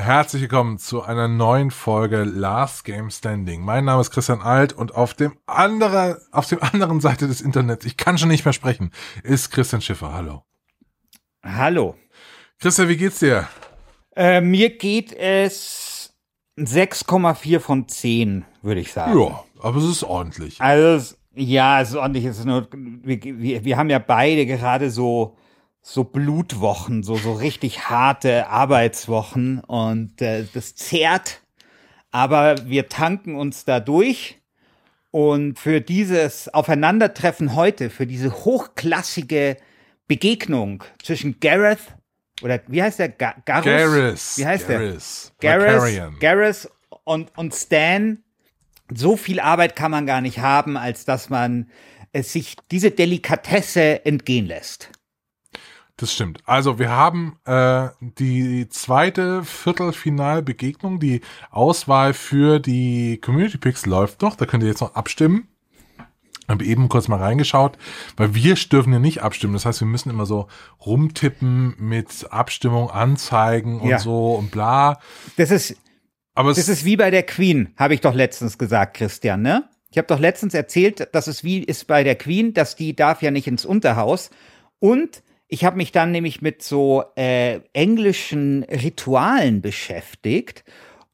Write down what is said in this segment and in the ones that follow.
Herzlich willkommen zu einer neuen Folge Last Game Standing. Mein Name ist Christian Alt und auf dem anderen, auf dem anderen Seite des Internets, ich kann schon nicht mehr sprechen, ist Christian Schiffer. Hallo. Hallo. Christian, wie geht's dir? Äh, mir geht es 6,4 von 10, würde ich sagen. Ja, aber es ist ordentlich. Also, ja, es ist ordentlich. Es ist nur, wir, wir, wir haben ja beide gerade so, so Blutwochen, so, so richtig harte Arbeitswochen und äh, das zehrt. Aber wir tanken uns da durch. Und für dieses Aufeinandertreffen heute, für diese hochklassige Begegnung zwischen Gareth oder wie heißt der? Ga Garus? Garrus. Wie heißt Garrus. der? Gareth. Gareth und, und Stan. So viel Arbeit kann man gar nicht haben, als dass man es sich diese Delikatesse entgehen lässt. Das stimmt. Also wir haben äh, die zweite Viertelfinalbegegnung. Die Auswahl für die Community Picks läuft noch. Da könnt ihr jetzt noch abstimmen. Habe eben kurz mal reingeschaut, weil wir dürfen ja nicht abstimmen. Das heißt, wir müssen immer so rumtippen mit Abstimmung, Anzeigen und Ja. so und bla. Das ist, Aber es das ist wie bei der Queen, habe ich doch letztens gesagt, Christian, ne? Ich habe doch letztens erzählt, dass es wie ist bei der Queen, dass die darf ja nicht ins Unterhaus. Und ich habe mich dann nämlich mit so äh, englischen Ritualen beschäftigt.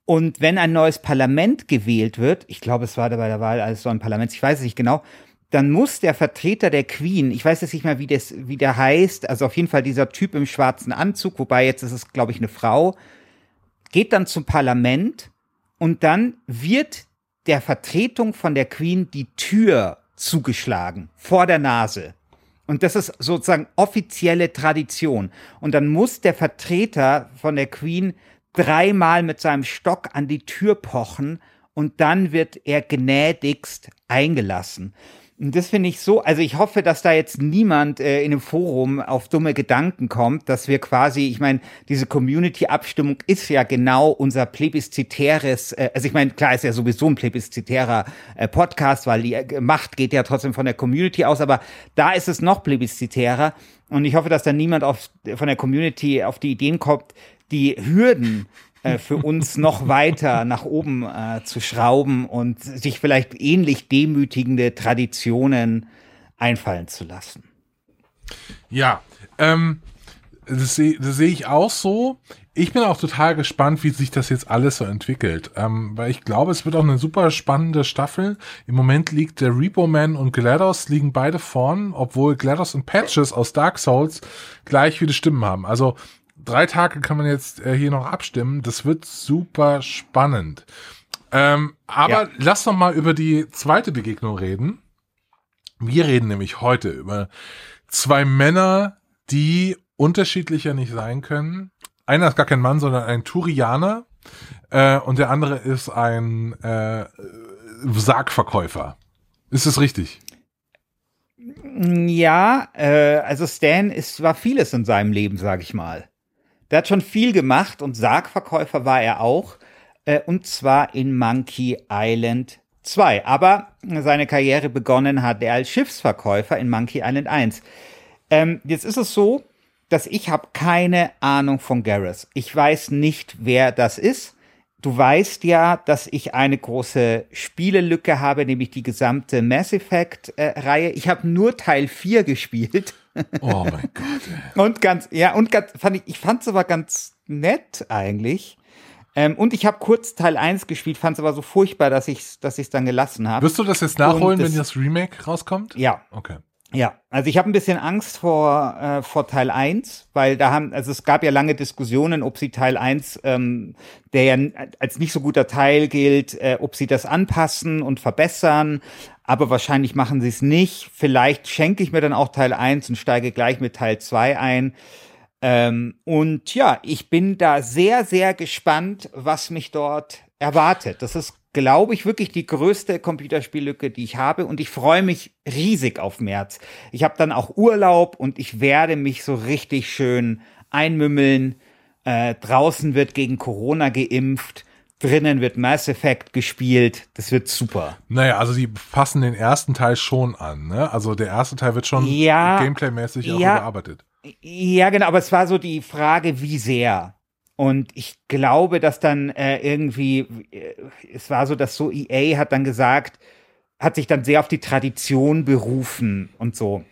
Und wenn ein neues Parlament gewählt wird, ich glaube, es war bei der Wahl eines neuen Parlaments, ich weiß es nicht genau, dann muss der Vertreter der Queen, ich weiß jetzt nicht mehr, wie, das, wie der heißt, also auf jeden Fall dieser Typ im schwarzen Anzug, wobei jetzt ist es, glaube ich, eine Frau, geht dann zum Parlament und dann wird der Vertretung von der Queen die Tür zugeschlagen vor der Nase. Und das ist sozusagen offizielle Tradition. Und dann muss der Vertreter von der Queen dreimal mit seinem Stock an die Tür pochen und dann wird er gnädigst eingelassen. Das finde ich so, also ich hoffe, dass da jetzt niemand äh, in einem Forum auf dumme Gedanken kommt, dass wir quasi, ich meine, diese Community-Abstimmung ist ja genau unser plebiszitäres, äh, also ich meine, klar ist ja sowieso ein plebiszitärer äh, Podcast, weil die äh, Macht geht ja trotzdem von der Community aus, aber da ist es noch plebiszitärer. Und ich hoffe, dass da niemand auf, von der Community auf die Ideen kommt, die Hürden äh, für uns noch weiter nach oben äh, zu schrauben und sich vielleicht ähnlich demütigende Traditionen einfallen zu lassen. Ja, ähm, das sehe seh ich auch so. Ich bin auch total gespannt, wie sich das jetzt alles so entwickelt. Ähm, weil ich glaube, es wird auch eine super spannende Staffel. Im Moment liegt der Repo Man und GLaDOS liegen beide vorn, obwohl GLaDOS und Patches aus Dark Souls gleich viele Stimmen haben. Also drei Tage kann man jetzt äh, hier noch abstimmen. Das wird super spannend. Ähm, aber Ja. lass doch mal über die zweite Begegnung reden. Wir reden nämlich heute über zwei Männer, die unterschiedlicher nicht sein können. Einer ist gar kein Mann, sondern ein Turianer äh, und der andere ist ein äh, Sargverkäufer. Ist das richtig? Ja, äh, also Stan ist, war vieles in seinem Leben, sag ich mal. Der hat schon viel gemacht und Sargverkäufer war er auch. Äh, und zwar in Monkey Island 2. Aber seine Karriere begonnen hat er als Schiffsverkäufer in Monkey Island 1. Ähm, jetzt ist es so, dass ich habe keine Ahnung von Garrus. Ich weiß nicht, wer das ist. Du weißt ja, dass ich eine große Spielelücke habe, nämlich die gesamte Mass Effect-Reihe. ich habe nur Teil 4 gespielt. Oh mein Gott. ey. Und ganz, ja, und ganz, fand ich, ich fand es aber ganz nett eigentlich. Ähm, und ich habe kurz Teil 1 gespielt, fand es aber so furchtbar, dass ich es dass ich's dann gelassen habe. Wirst du das jetzt nachholen, das- wenn das Remake rauskommt? Ja, Okay. ja. Also ich habe ein bisschen Angst vor, äh, vor Teil 1, weil da haben, also es gab ja lange Diskussionen, ob sie Teil 1, ähm, der ja als nicht so guter Teil gilt, äh, ob sie das anpassen und verbessern. Aber wahrscheinlich machen sie es nicht. Vielleicht schenke ich mir dann auch Teil 1 und steige gleich mit Teil 2 ein. Ähm, und ja, ich bin da sehr, sehr gespannt, was mich dort erwartet. Das ist, glaube ich, wirklich die größte Computerspiellücke, die ich habe. Und ich freue mich riesig auf März. Ich habe dann auch Urlaub und ich werde mich so richtig schön einmümmeln. Äh, draußen wird gegen Corona geimpft. Drinnen wird Mass Effect gespielt. Das wird super. Naja, also die passen den ersten Teil schon an, ne? Also der erste Teil wird schon Ja, gameplaymäßig auch ja. überarbeitet. Ja, genau, aber es war so die Frage, wie sehr. Und ich glaube, dass dann äh, irgendwie, äh, es war so, dass so EA hat dann gesagt, hat sich dann sehr auf die Tradition berufen und so.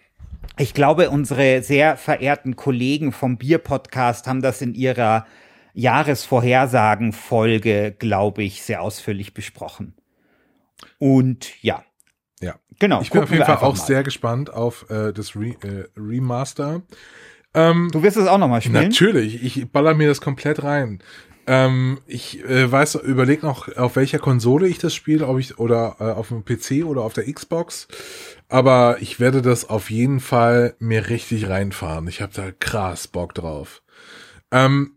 Ich glaube, unsere sehr verehrten Kollegen vom Bier-Podcast haben das in ihrer Jahresvorhersagen-Folge, glaube ich, sehr ausführlich besprochen. Und ja, Ja. genau. Ich bin auf jeden Fall auch mal. sehr gespannt auf äh, das Re äh, Remaster. Du wirst es auch noch mal spielen? Natürlich, ich baller mir das komplett rein. Ähm, ich äh, weiß, überleg noch, auf welcher Konsole ich das spiele, ob ich oder äh, auf dem PC oder auf der Xbox. Aber ich werde das auf jeden Fall mir richtig reinfahren. Ich habe da krass Bock drauf. Ähm,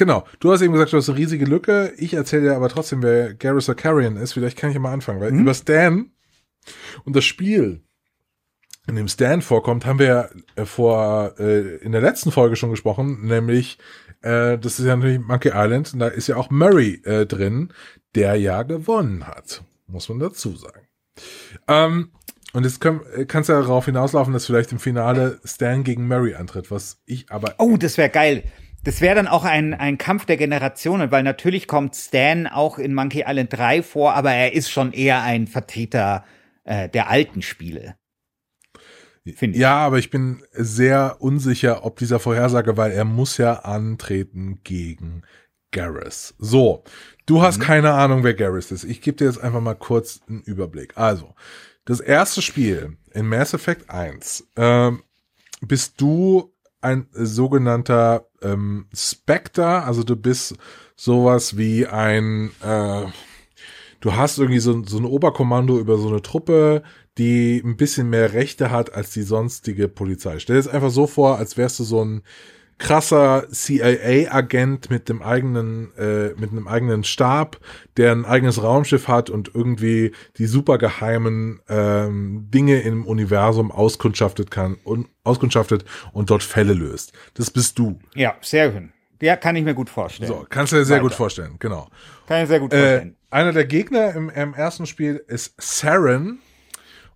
genau, du hast eben gesagt, du hast eine riesige Lücke. Ich erzähle dir aber trotzdem, wer Garrus Carrion ist. Vielleicht kann ich ja mal anfangen, weil über Stan und das Spiel, in dem Stan vorkommt, haben wir ja äh, vor äh, in der letzten Folge schon gesprochen, nämlich äh, das ist ja natürlich Monkey Island und da ist ja auch Murray äh, drin, der ja gewonnen hat, muss man dazu sagen. Ähm, und jetzt äh, kannst du ja darauf hinauslaufen, dass vielleicht im Finale Stan gegen Murray antritt, was ich aber Oh, das wäre geil. Das wäre dann auch ein, ein Kampf der Generationen, weil natürlich kommt Stan auch in Monkey Island 3 vor, aber er ist schon eher ein Vertreter äh, der alten Spiele. Finde ich. Ja, aber ich bin sehr unsicher, ob dieser Vorhersage, weil er muss ja antreten gegen Garrus. So, du hast keine Ahnung, wer Garrus ist. Ich gebe dir jetzt einfach mal kurz einen Überblick. Also, das erste Spiel in Mass Effect 1 ähm, bist du ein sogenannter ähm, Spectre, also du bist sowas wie ein äh, du hast irgendwie so, so ein Oberkommando über so eine Truppe, die ein bisschen mehr Rechte hat als die sonstige Polizei. Stell dir jetzt einfach so vor, als wärst du so ein krasser CIA-Agent mit dem eigenen, äh, mit einem eigenen Stab, der ein eigenes Raumschiff hat und irgendwie die supergeheimen ähm, Dinge im Universum auskundschaftet kann und auskundschaftet und dort Fälle löst. Das bist du. Ja, sehr schön. Ja, kann ich mir gut vorstellen. So, kannst du dir sehr Weiter. gut vorstellen, genau. Kann ich sehr gut Äh, vorstellen. einer der Gegner im, im ersten Spiel ist Saren.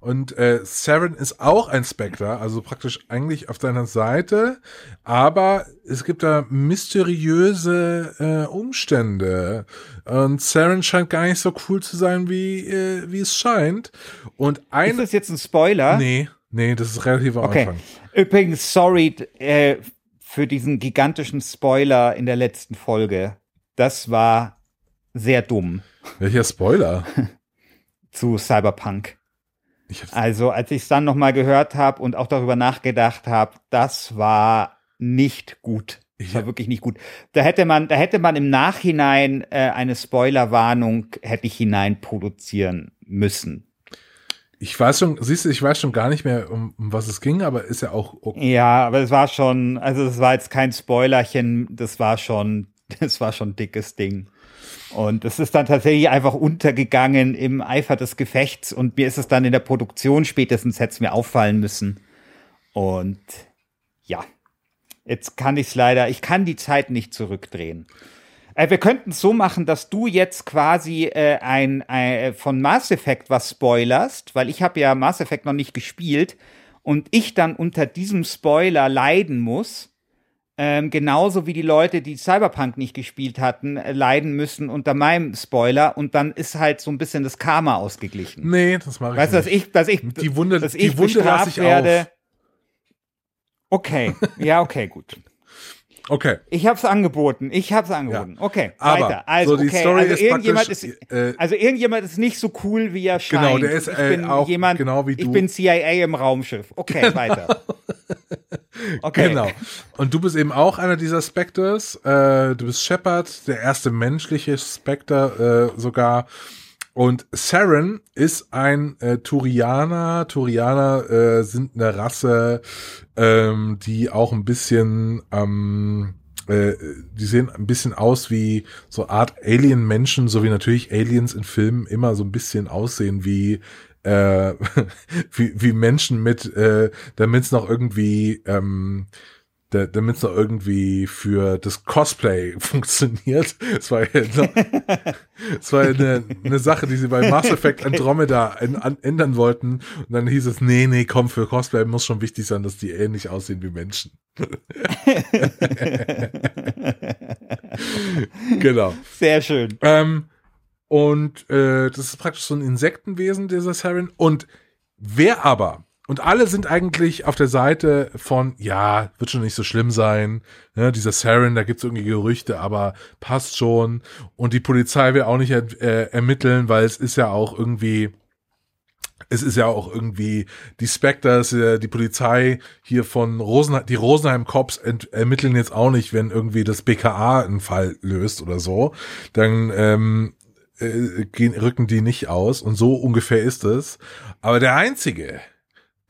Und äh, Saren ist auch ein Spectre, also praktisch eigentlich auf deiner Seite. Aber es gibt da mysteriöse äh, Umstände. Und Saren scheint gar nicht so cool zu sein, wie, äh, wie es scheint. Und ist ein... das jetzt ein Spoiler? Nee, nee, das ist relativ am Okay. Anfang. Übrigens, sorry äh, für diesen gigantischen Spoiler in der letzten Folge. Das war sehr dumm Welcher Spoiler? zu Cyberpunk. Also, als ich es dann nochmal gehört habe und auch darüber nachgedacht habe, das war nicht gut. Das war wirklich nicht gut. Da hätte man, da hätte man im Nachhinein äh, eine Spoilerwarnung hätte ich hinein produzieren müssen. ich weiß schon, siehst du, ich weiß schon gar nicht mehr, um, um was es ging, aber ist ja auch okay. Ja, aber es war schon, also es war jetzt kein Spoilerchen, das war schon, das war schon ein dickes Ding. Und es ist dann tatsächlich einfach untergegangen im Eifer des Gefechts und mir ist es dann in der Produktion spätestens hätte es mir auffallen müssen. Und ja, jetzt kann ich es leider, ich kann die Zeit nicht zurückdrehen. Äh, wir könnten es so machen, dass du jetzt quasi äh, ein, äh, von Mass Effect was spoilerst, weil ich habe ja Mass Effect noch nicht gespielt und ich dann unter diesem Spoiler leiden muss. Ähm, genauso wie die Leute, die Cyberpunk nicht gespielt hatten, äh, leiden müssen unter meinem Spoiler und dann ist halt so ein bisschen das Karma ausgeglichen. Nee, das mache ich Weißt du, dass nicht. ich, dass ich, Die Wunde- dass die ich Wunde lasse bestraft ich werde. auf. Okay, ja, okay, gut. Okay. Ich hab's angeboten. Ich hab's angeboten. Ja. Okay, Aber, weiter. Also, so die okay, Story also ist irgendjemand ist, äh, also irgendjemand ist nicht so cool, wie er scheint. Genau, der ist, ich äh, bin auch jemand, genau wie Ich du. bin CIA im Raumschiff. Okay, weiter. Okay. Genau. Und du bist eben auch einer dieser Spectres. Äh, du bist Shepard, der erste menschliche Spectre äh, sogar. Und Saren ist ein äh, Turianer. Turianer äh, sind eine Rasse, ähm, die auch ein bisschen, ähm, äh, die sehen ein bisschen aus wie so Art Alien-Menschen, so wie natürlich Aliens in Filmen immer so ein bisschen aussehen wie äh, wie, wie Menschen mit, äh, damit es noch irgendwie, ähm, da, damit es noch irgendwie für das Cosplay funktioniert. Es war, ja noch, es war eine, eine Sache, die sie bei Mass Effect Andromeda in, an, ändern wollten. Und dann hieß es, nee, nee, komm, für Cosplay muss schon wichtig sein, dass die ähnlich aussehen wie Menschen. genau. Sehr schön. Ähm, und äh, das ist praktisch so ein Insektenwesen, dieser Saren. Und wer aber, und alle sind eigentlich auf der Seite von, ja, wird schon nicht so schlimm sein, ne, dieser Saren, da gibt's irgendwie Gerüchte, aber passt schon. Und die Polizei will auch nicht äh, ermitteln, weil es ist ja auch irgendwie, es ist ja auch irgendwie die Spectres, äh, die Polizei hier von Rosenheim, die Rosenheim Cops ermitteln jetzt auch nicht, wenn irgendwie das BKA einen Fall löst oder so. Dann ähm, äh, gehen, rücken die nicht aus und so ungefähr ist es. Aber der einzige,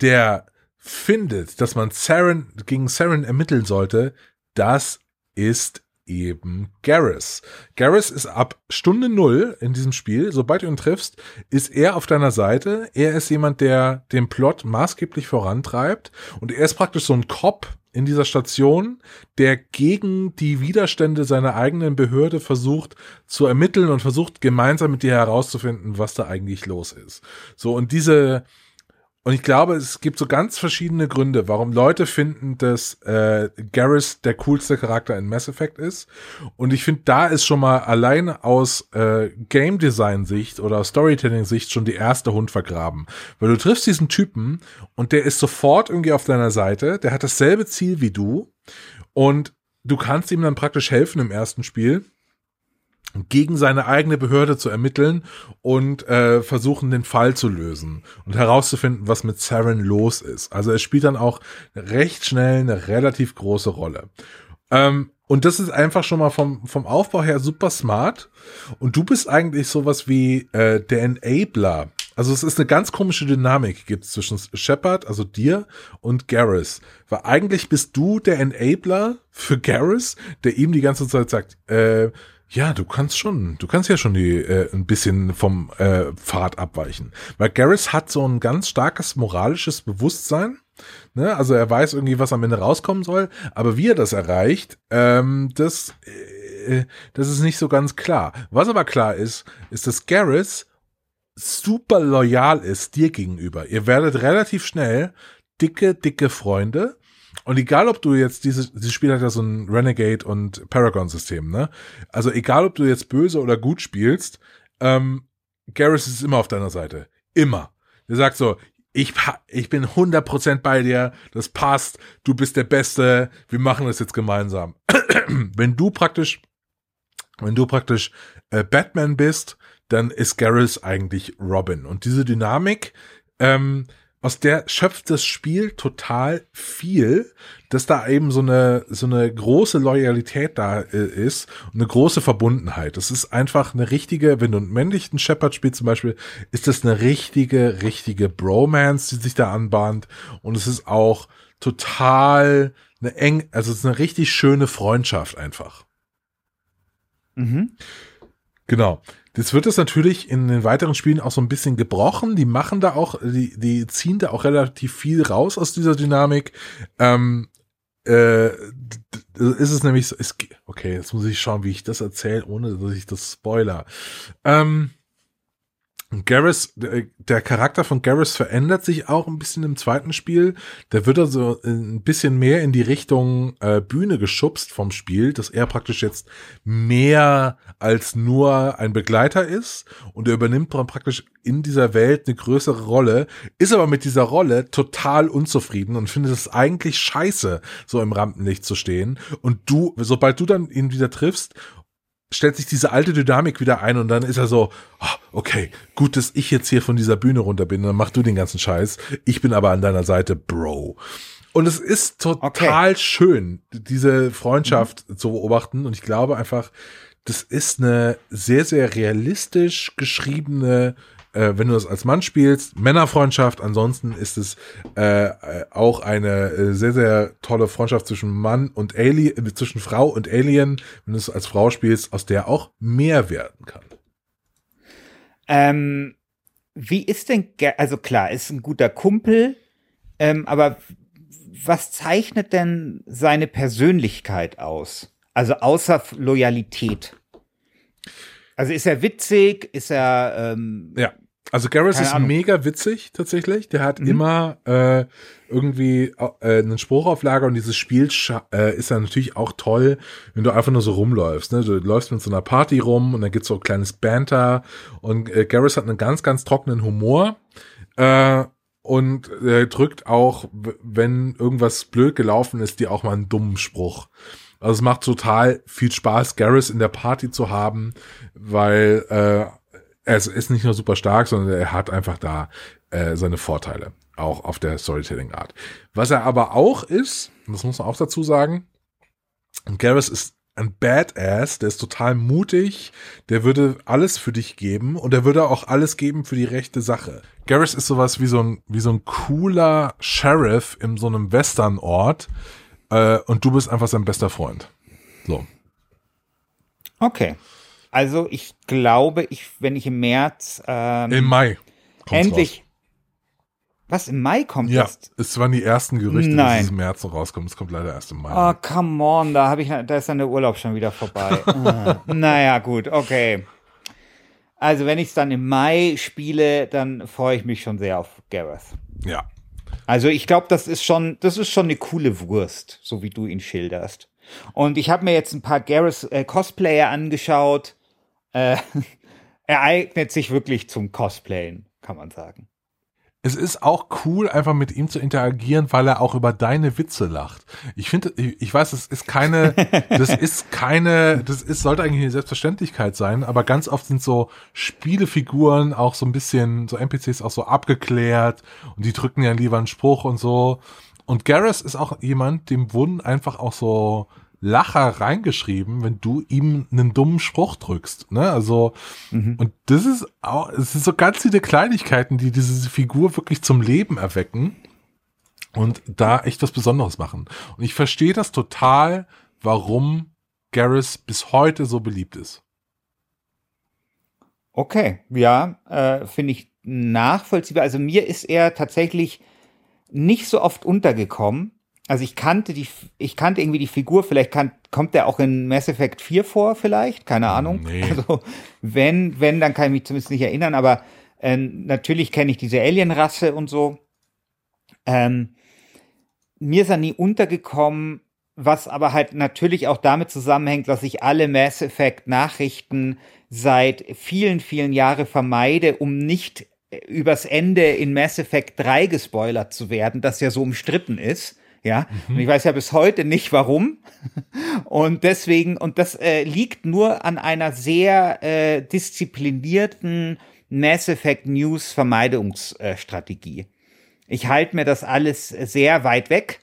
der findet, dass man Saren gegen Saren ermitteln sollte, das ist eben Garrus. Garrus ist ab Stunde Null in diesem Spiel, sobald du ihn triffst, ist er auf deiner Seite. Er ist jemand, der den Plot maßgeblich vorantreibt und er ist praktisch so ein Cop in dieser Station, der gegen die Widerstände seiner eigenen Behörde versucht zu ermitteln und versucht gemeinsam mit dir herauszufinden, was da eigentlich los ist. So und diese und ich glaube, es gibt so ganz verschiedene Gründe, warum Leute finden, dass äh, Garrus der coolste Charakter in Mass Effect ist. Und ich finde, da ist schon mal allein aus äh, Game Design Sicht oder Storytelling Sicht schon die erste Hund vergraben. Weil du triffst diesen Typen und der ist sofort irgendwie auf deiner Seite, der hat dasselbe Ziel wie du und du kannst ihm dann praktisch helfen im ersten Spiel gegen seine eigene Behörde zu ermitteln und äh, versuchen, den Fall zu lösen und herauszufinden, was mit Saren los ist. Also er spielt dann auch recht schnell eine relativ große Rolle. Ähm, und das ist einfach schon mal vom, vom Aufbau her super smart. Und du bist eigentlich sowas wie äh, der Enabler. Also es ist eine ganz komische Dynamik gibt zwischen Shepard, also dir, und Garrus. Weil eigentlich bist du der Enabler für Garrus, der ihm die ganze Zeit sagt, äh, ja, du kannst schon, du kannst ja schon die äh, ein bisschen vom äh, Pfad abweichen. Weil Garrus hat so ein ganz starkes moralisches Bewusstsein. Ne? Also er weiß irgendwie, was am Ende rauskommen soll, aber wie er das erreicht, ähm, das, äh, das ist nicht so ganz klar. Was aber klar ist, ist, dass Garrus super loyal ist dir gegenüber. Ihr werdet relativ schnell dicke, dicke Freunde. Und egal, ob du jetzt dieses, dieses Spiel hat ja so ein Renegade und Paragon-System, ne? Also egal, ob du jetzt böse oder gut spielst, ähm, Garrus ist immer auf deiner Seite. Immer. Der sagt so, ich, ich bin 100% bei dir, das passt, du bist der Beste, wir machen das jetzt gemeinsam. wenn du praktisch, wenn du praktisch äh, Batman bist, dann ist Garrus eigentlich Robin. Und diese Dynamik, ähm, aus der schöpft das Spiel total viel, dass da eben so eine, so eine große Loyalität da äh, ist und eine große Verbundenheit. Das ist einfach eine richtige, wenn du einen männlichen Shepard spielst zum Beispiel, ist das eine richtige, richtige Bromance, die sich da anbahnt. Und es ist auch total eine eng, also es ist eine richtig schöne Freundschaft einfach. Mhm. Genau. Jetzt wird es natürlich in den weiteren Spielen auch so ein bisschen gebrochen. Die machen da auch, die, die ziehen da auch relativ viel raus aus dieser Dynamik. Ähm, äh, ist es nämlich so, ist, okay, jetzt muss ich schauen, wie ich das erzähle, ohne dass ich das spoiler. Ähm, Garrus, der Charakter von Garrus verändert sich auch ein bisschen im zweiten Spiel. Der wird also ein bisschen mehr in die Richtung äh, Bühne geschubst vom Spiel, dass er praktisch jetzt mehr als nur ein Begleiter ist und er übernimmt praktisch in dieser Welt eine größere Rolle, ist aber mit dieser Rolle total unzufrieden und findet es eigentlich scheiße, so im Rampenlicht zu stehen. Und du, sobald du dann ihn wieder triffst stellt sich diese alte Dynamik wieder ein und dann ist er so, oh, okay, gut, dass ich jetzt hier von dieser Bühne runter bin, dann mach du den ganzen Scheiß. Ich bin aber an deiner Seite, Bro. Und es ist total okay. schön, diese Freundschaft mhm. zu beobachten. Und ich glaube einfach, das ist eine sehr, sehr realistisch geschriebene äh, wenn du das als Mann spielst, Männerfreundschaft. Ansonsten ist es äh, auch eine äh, sehr, sehr tolle Freundschaft zwischen Mann und Alien, äh, zwischen Frau und Alien, wenn du es als Frau spielst, aus der auch mehr werden kann. Ähm, wie ist denn, also klar, ist ein guter Kumpel, ähm, aber was zeichnet denn seine Persönlichkeit aus? Also außer Loyalität. Also ist er witzig? Ist er ähm, ja. Also Garrus ist Ahnung. mega witzig tatsächlich. Der hat mhm. immer äh, irgendwie äh, einen Spruch auf Lager und dieses Spiel äh, ist dann natürlich auch toll, wenn du einfach nur so rumläufst. Ne? Du läufst mit so einer Party rum und dann gibt's so ein kleines Banter und äh, Garrus hat einen ganz, ganz trockenen Humor. Äh, und er drückt auch, wenn irgendwas blöd gelaufen ist, dir auch mal einen dummen Spruch. Also es macht total viel Spaß, Garrus in der Party zu haben, weil äh, er ist nicht nur super stark, sondern er hat einfach da äh, seine Vorteile, auch auf der Storytelling-Art. Was er aber auch ist, das muss man auch dazu sagen, Garrus ist ein Badass, der ist total mutig, der würde alles für dich geben und er würde auch alles geben für die rechte Sache. Garrus ist sowas wie so ein, wie so ein cooler Sheriff in so einem Western-Ort äh, und du bist einfach sein bester Freund. So. Okay. Also ich glaube, ich, wenn ich im März ähm, im Mai endlich. Raus. Was im Mai kommt ja, das? es waren die ersten Gerüchte, Nein. dass es im März noch rauskommt. Es kommt leider erst im Mai. Oh, come on, da habe ich, da ist dann der Urlaub schon wieder vorbei. ah. Naja, gut, okay. Also wenn ich es dann im Mai spiele, dann freue ich mich schon sehr auf Gareth. Ja. Also ich glaube, das ist schon, das ist schon eine coole Wurst, so wie du ihn schilderst. Und ich habe mir jetzt ein paar Gareth äh, Cosplayer angeschaut äh, er eignet sich wirklich zum Cosplayen, kann man sagen. Es ist auch cool, einfach mit ihm zu interagieren, weil er auch über deine Witze lacht. Ich finde, ich weiß, das ist keine, das ist keine, das ist, sollte eigentlich eine Selbstverständlichkeit sein, aber ganz oft sind so Spielefiguren auch so ein bisschen, so NPCs auch so abgeklärt und die drücken ja lieber einen Spruch und so. Und Garrus ist auch jemand, dem wurden einfach auch so Lacher reingeschrieben, wenn du ihm einen dummen Spruch drückst. Ne? Also, mhm. und das ist auch, es sind so ganz viele Kleinigkeiten, die diese Figur wirklich zum Leben erwecken und da echt was Besonderes machen. Und ich verstehe das total, warum Garrus bis heute so beliebt ist. Okay, ja, äh, finde ich nachvollziehbar. Also mir ist er tatsächlich nicht so oft untergekommen also ich kannte die, ich kannte irgendwie die Figur, vielleicht kann, kommt der auch in Mass Effect 4 vor, vielleicht, keine Ahnung. Nee. Also wenn, wenn, dann kann ich mich zumindest nicht erinnern, aber äh, natürlich kenne ich diese Alien-Rasse und so. Ähm, mir ist er nie untergekommen, was aber halt natürlich auch damit zusammenhängt, dass ich alle Mass Effect Nachrichten seit vielen, vielen Jahren vermeide, um nicht übers Ende in Mass Effect 3 gespoilert zu werden, das ja so umstritten ist. Ja, mhm. und ich weiß ja bis heute nicht warum. Und deswegen, und das äh, liegt nur an einer sehr äh, disziplinierten Mass Effect News Vermeidungsstrategie. ich halte mir das alles sehr weit weg,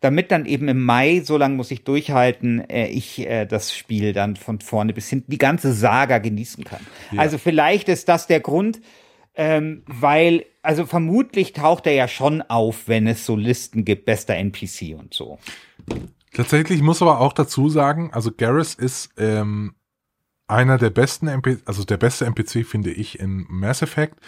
damit dann eben im Mai, so lange muss ich durchhalten, äh, ich äh, das Spiel dann von vorne bis hinten, die ganze Saga genießen kann. Ja. Also vielleicht ist das der Grund, ähm, weil, also vermutlich taucht er ja schon auf, wenn es so Listen gibt, bester NPC und so. Tatsächlich muss aber auch dazu sagen, also Garrus ist ähm, einer der besten NPC, also der beste NPC finde ich in Mass Effect,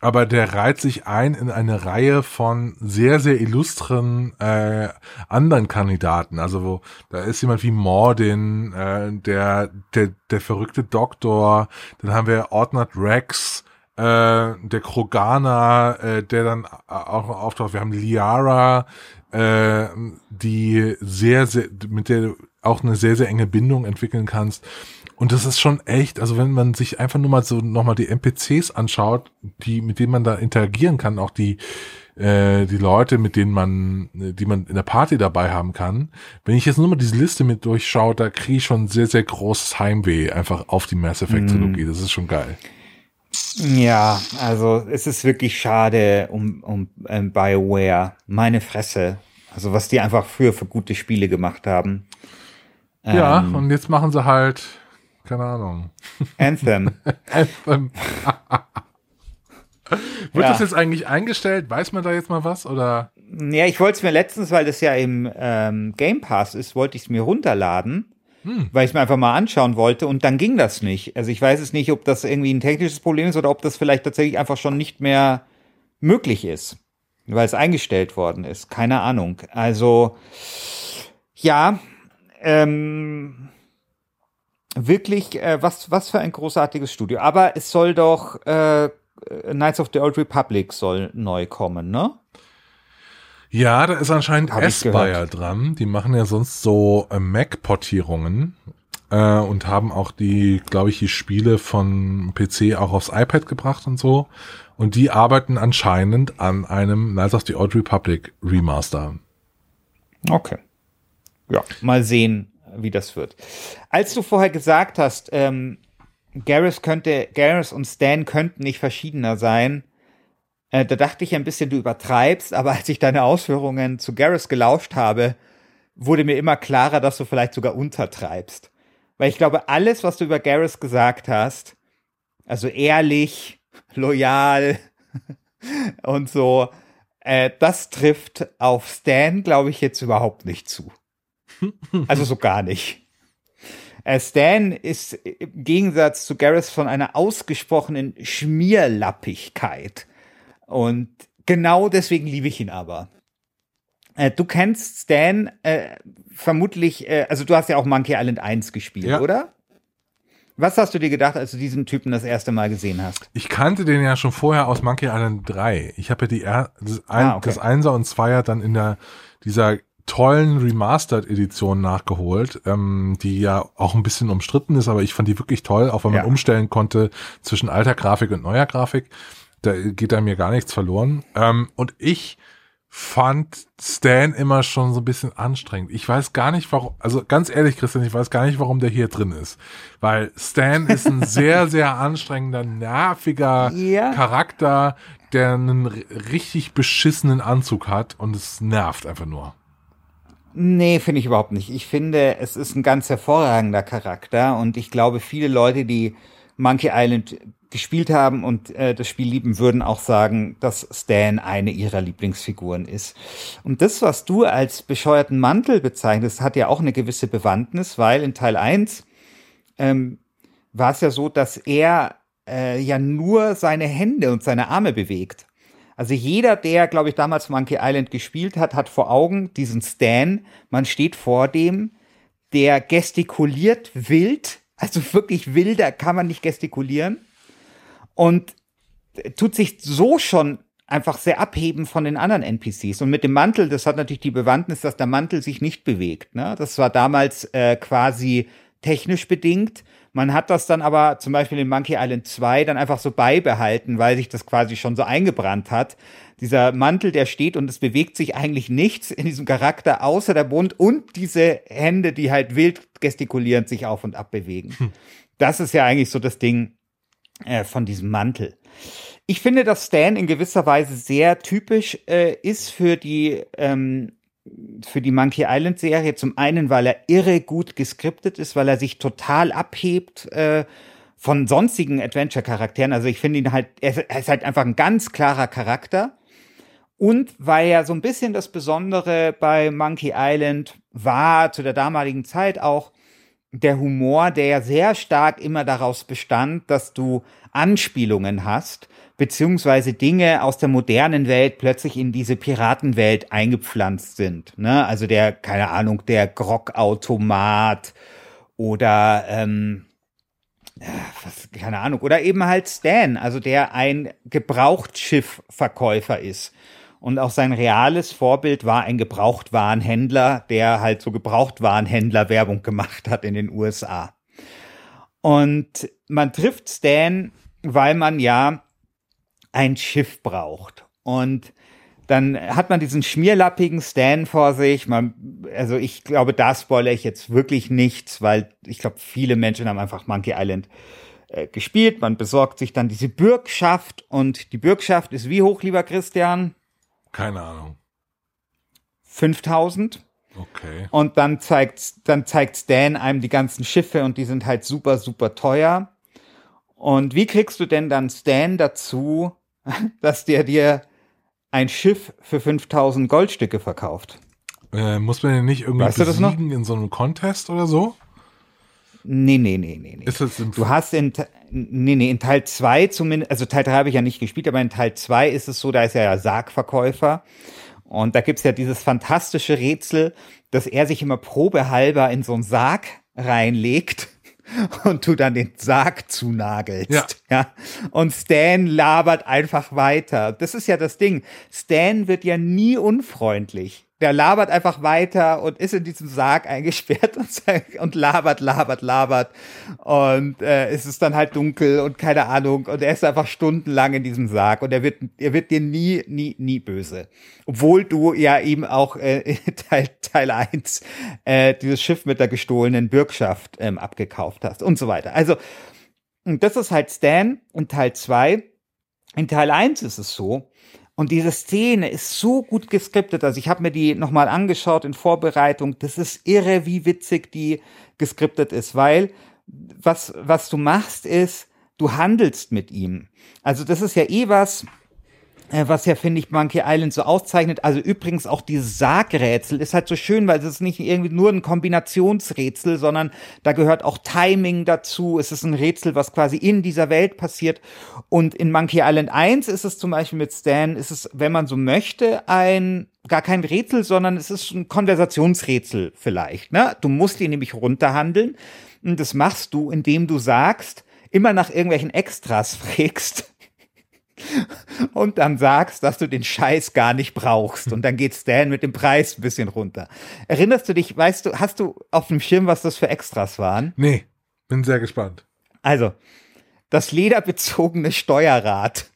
aber der reiht sich ein in eine Reihe von sehr, sehr illustren äh, anderen Kandidaten. Also wo, da ist jemand wie Mordin, äh, der, der, der verrückte Doktor, dann haben wir Ordnat Rex, äh, der Kroganer, äh, der dann auch auftaucht. Wir haben Liara, äh, die sehr, sehr, mit der du auch eine sehr, sehr enge Bindung entwickeln kannst. Und das ist schon echt, also wenn man sich einfach nur mal so nochmal die NPCs anschaut, die, mit denen man da interagieren kann, auch die, äh, die Leute, mit denen man, die man in der Party dabei haben kann. Wenn ich jetzt nur mal diese Liste mit durchschaue, da kriege ich schon sehr, sehr großes Heimweh einfach auf die Mass Effect Trilogie. Mm. Das ist schon geil. Ja, also es ist wirklich schade um, um um BioWare. Meine Fresse. Also was die einfach früher für gute Spiele gemacht haben. Ja, ähm, und jetzt machen sie halt, keine Ahnung. Anthem. Anthem. Wird ja. das jetzt eigentlich eingestellt? Weiß man da jetzt mal was? Oder? Ja, ich wollte es mir letztens, weil das ja im ähm, Game Pass ist, wollte ich es mir runterladen hm. weil ich mir einfach mal anschauen wollte und dann ging das nicht. Also ich weiß es nicht, ob das irgendwie ein technisches Problem ist oder ob das vielleicht tatsächlich einfach schon nicht mehr möglich ist, weil es eingestellt worden ist. Keine Ahnung. Also ja, ähm, wirklich, äh, was, was für ein großartiges Studio. Aber es soll doch äh, Knights of the Old Republic soll neu kommen, ne? Ja, da ist anscheinend Aspire dran. Die machen ja sonst so äh, Mac-Portierungen äh, und haben auch die, glaube ich, die Spiele von PC auch aufs iPad gebracht und so. Und die arbeiten anscheinend an einem Knights of the Old Republic Remaster. Okay. Ja, mal sehen, wie das wird. Als du vorher gesagt hast, ähm, Garrus könnte, Garrus und Stan könnten nicht verschiedener sein, äh, da dachte ich ein bisschen, du übertreibst, aber als ich deine Ausführungen zu Garrus gelauscht habe, wurde mir immer klarer, dass du vielleicht sogar untertreibst. Weil ich glaube, alles, was du über Garrus gesagt hast, also ehrlich, loyal und so, äh, das trifft auf Stan, glaube ich, jetzt überhaupt nicht zu. Also so gar nicht. Äh, Stan ist im Gegensatz zu Garrus von einer ausgesprochenen Schmierlappigkeit. Und genau deswegen liebe ich ihn aber. Äh, du kennst Stan äh, vermutlich, äh, also du hast ja auch Monkey Island 1 gespielt, ja. oder? Was hast du dir gedacht, als du diesen Typen das erste Mal gesehen hast? Ich kannte den ja schon vorher aus Monkey Island 3. Ich habe ja die er das, ein, ah, okay. das Einser und Zweier dann in der dieser tollen Remastered-Edition nachgeholt, ähm, die ja auch ein bisschen umstritten ist, aber ich fand die wirklich toll, auch wenn man ja. umstellen konnte zwischen alter Grafik und neuer Grafik da geht da mir gar nichts verloren. Ähm, und ich fand Stan immer schon so ein bisschen anstrengend. Ich weiß gar nicht, warum, also ganz ehrlich, Christian, ich weiß gar nicht, warum der hier drin ist. Weil Stan ist ein sehr, sehr anstrengender, nerviger ja. Charakter, der einen richtig beschissenen Anzug hat und es nervt einfach nur. Nee, finde ich überhaupt nicht. Ich finde, es ist ein ganz hervorragender Charakter und ich glaube, viele Leute, die Monkey Island gespielt haben und äh, das Spiel lieben, würden auch sagen, dass Stan eine ihrer Lieblingsfiguren ist. Und das, was du als bescheuerten Mantel bezeichnest, hat ja auch eine gewisse Bewandtnis, weil in Teil 1 ähm, war es ja so, dass er äh, ja nur seine Hände und seine Arme bewegt. Also jeder, der, glaube ich, damals Monkey Island gespielt hat, hat vor Augen diesen Stan. Man steht vor dem, der gestikuliert wild, also wirklich wilder kann man nicht gestikulieren und tut sich so schon einfach sehr abheben von den anderen NPCs. Und mit dem Mantel, das hat natürlich die Bewandtnis, dass der Mantel sich nicht bewegt. Ne? Das war damals äh, quasi technisch bedingt. Man hat das dann aber zum Beispiel in Monkey Island 2 dann einfach so beibehalten, weil sich das quasi schon so eingebrannt hat. Dieser Mantel, der steht und es bewegt sich eigentlich nichts in diesem Charakter außer der Bund und diese Hände, die halt wild gestikulierend sich auf und ab bewegen. Hm. Das ist ja eigentlich so das Ding, äh, von diesem Mantel. Ich finde, dass Stan in gewisser Weise sehr typisch äh, ist für die ähm, für die Monkey Island Serie. Zum einen, weil er irre gut geskriptet ist, weil er sich total abhebt äh, von sonstigen Adventure-Charakteren. Also ich finde ihn halt, er ist halt einfach ein ganz klarer Charakter. Und weil ja so ein bisschen das Besondere bei Monkey Island war zu der damaligen Zeit auch, der Humor, der ja sehr stark immer daraus bestand, dass du Anspielungen hast, beziehungsweise Dinge aus der modernen Welt plötzlich in diese Piratenwelt eingepflanzt sind. Ne? Also der, keine Ahnung, der Grog-Automat oder ähm, was, keine Ahnung, oder eben halt Stan, also der ein Gebrauchtschiffverkäufer ist. Und auch sein reales Vorbild war ein Gebrauchtwarenhändler, der halt so Gebrauchtwarenhändler Werbung gemacht hat in den USA. Und man trifft Stan, weil man ja ein Schiff braucht. Und dann hat man diesen schmierlappigen Stan vor sich. Man, also ich glaube, da spoilere ich jetzt wirklich nichts, weil ich glaube, viele Menschen haben einfach Monkey Island äh, gespielt. Man besorgt sich dann diese Bürgschaft und die Bürgschaft ist wie hoch, lieber Christian? Keine Ahnung. 5000. Okay. Und dann zeigt, dann zeigt Stan einem die ganzen Schiffe und die sind halt super, super teuer. Und wie kriegst du denn dann Stan dazu, dass der dir ein Schiff für 5000 Goldstücke verkauft? Äh, muss man den nicht irgendwie Weißt besiegen in so einem Contest oder so? Nee, nee, nee, nee, nee. Ist das im Du hast in, nee, nee, in Teil 2 zumindest, also Teil 3 habe ich ja nicht gespielt, aber in Teil 2 ist es so, da ist er ja Sargverkäufer. Und da gibt's ja dieses fantastische Rätsel, dass er sich immer probehalber in so einen Sarg reinlegt und du dann den Sarg zunagelst. Ja. ja. Und Stan labert einfach weiter. Das ist ja das Ding. Stan wird ja nie unfreundlich. Der labert einfach weiter und ist in diesem Sarg eingesperrt und, und labert, labert, labert. Und äh, es ist dann halt dunkel und keine Ahnung. Und er ist einfach stundenlang in diesem Sarg und er wird, er wird dir nie, nie, nie böse. Obwohl du ja eben auch äh, Teil, Teil 1 äh, dieses Schiff mit der gestohlenen Bürgschaft ähm, abgekauft hast und so weiter. Also, und das ist halt Stan in Teil 2. In Teil 1 ist es so, und diese Szene ist so gut geskriptet. Also ich habe mir die nochmal angeschaut in Vorbereitung. Das ist irre, wie witzig die geskriptet ist, weil was, was du machst ist, du handelst mit ihm. Also das ist ja eh was, was ja, finde ich, Monkey Island so auszeichnet. Also übrigens auch dieses Sargrätsel ist halt so schön, weil es ist nicht irgendwie nur ein Kombinationsrätsel, sondern da gehört auch Timing dazu. Es ist ein Rätsel, was quasi in dieser Welt passiert. Und in Monkey Island 1 ist es zum Beispiel mit Stan, ist es, wenn man so möchte, ein gar kein Rätsel, sondern es ist ein Konversationsrätsel vielleicht. Ne? Du musst ihn nämlich runterhandeln. Und das machst du, indem du sagst, immer nach irgendwelchen Extras fragst und dann sagst, dass du den Scheiß gar nicht brauchst. Und dann geht Stan mit dem Preis ein bisschen runter. Erinnerst du dich, weißt du, hast du auf dem Schirm, was das für Extras waren? Nee, bin sehr gespannt. Also, das lederbezogene Steuerrad.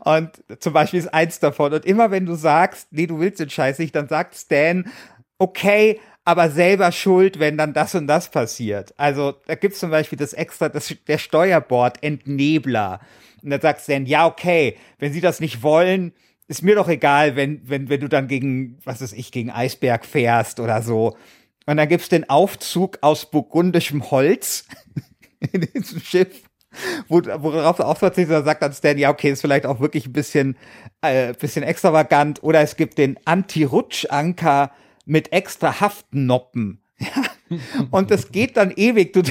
Und zum Beispiel ist eins davon. Und immer wenn du sagst, nee, du willst den Scheiß nicht, dann sagt Stan, okay, aber selber schuld, wenn dann das und das passiert. Also da gibt's zum Beispiel das extra, das, der Steuerbord-Entnebler. Und dann sagt Stan, ja, okay, wenn sie das nicht wollen, ist mir doch egal, wenn, wenn, wenn du dann gegen, was weiß ich, gegen Eisberg fährst oder so. Und dann gibt's den Aufzug aus burgundischem Holz in diesem Schiff. Wo, worauf er auch verzichtet, da sagt dann Stan, ja, okay, ist vielleicht auch wirklich ein bisschen, äh, bisschen extravagant. Oder es gibt den Anti-Rutsch-Anker mit extra Haftnoppen. Ja. Und das geht dann ewig. Du,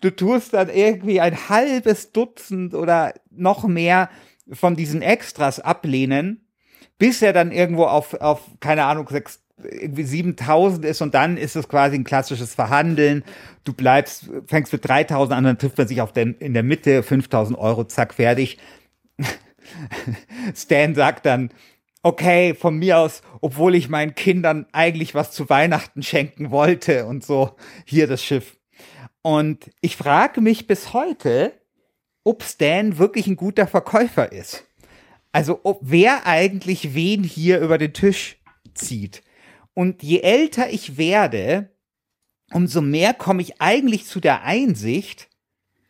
du tust dann irgendwie ein halbes Dutzend oder noch mehr von diesen Extras ablehnen, bis er dann irgendwo auf, auf keine Ahnung, sechs, irgendwie 7000 ist und dann ist es quasi ein klassisches Verhandeln. Du bleibst, fängst mit 3000 an, dann trifft man sich auf den, in der Mitte, 5000 Euro, zack, fertig. Stan sagt dann, okay, von mir aus, obwohl ich meinen Kindern eigentlich was zu Weihnachten schenken wollte und so, hier das Schiff. Und ich frage mich bis heute, ob Stan wirklich ein guter Verkäufer ist. Also, ob wer eigentlich wen hier über den Tisch zieht. Und je älter ich werde, umso mehr komme ich eigentlich zu der Einsicht,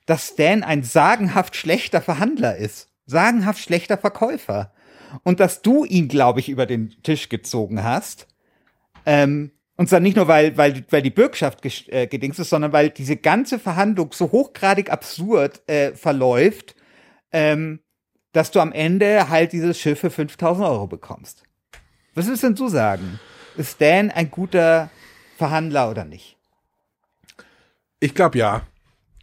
dass Stan ein sagenhaft schlechter Verhandler ist. Sagenhaft schlechter Verkäufer. Und dass du ihn, glaube ich, über den Tisch gezogen hast. Ähm, und zwar nicht nur, weil, weil, weil die Bürgschaft äh, gedings ist, sondern weil diese ganze Verhandlung so hochgradig absurd äh, verläuft, ähm, dass du am Ende halt dieses Schiff für 5000 Euro bekommst. Was willst denn du sagen? Ist Stan ein guter Verhandler oder nicht? Ich glaube ja.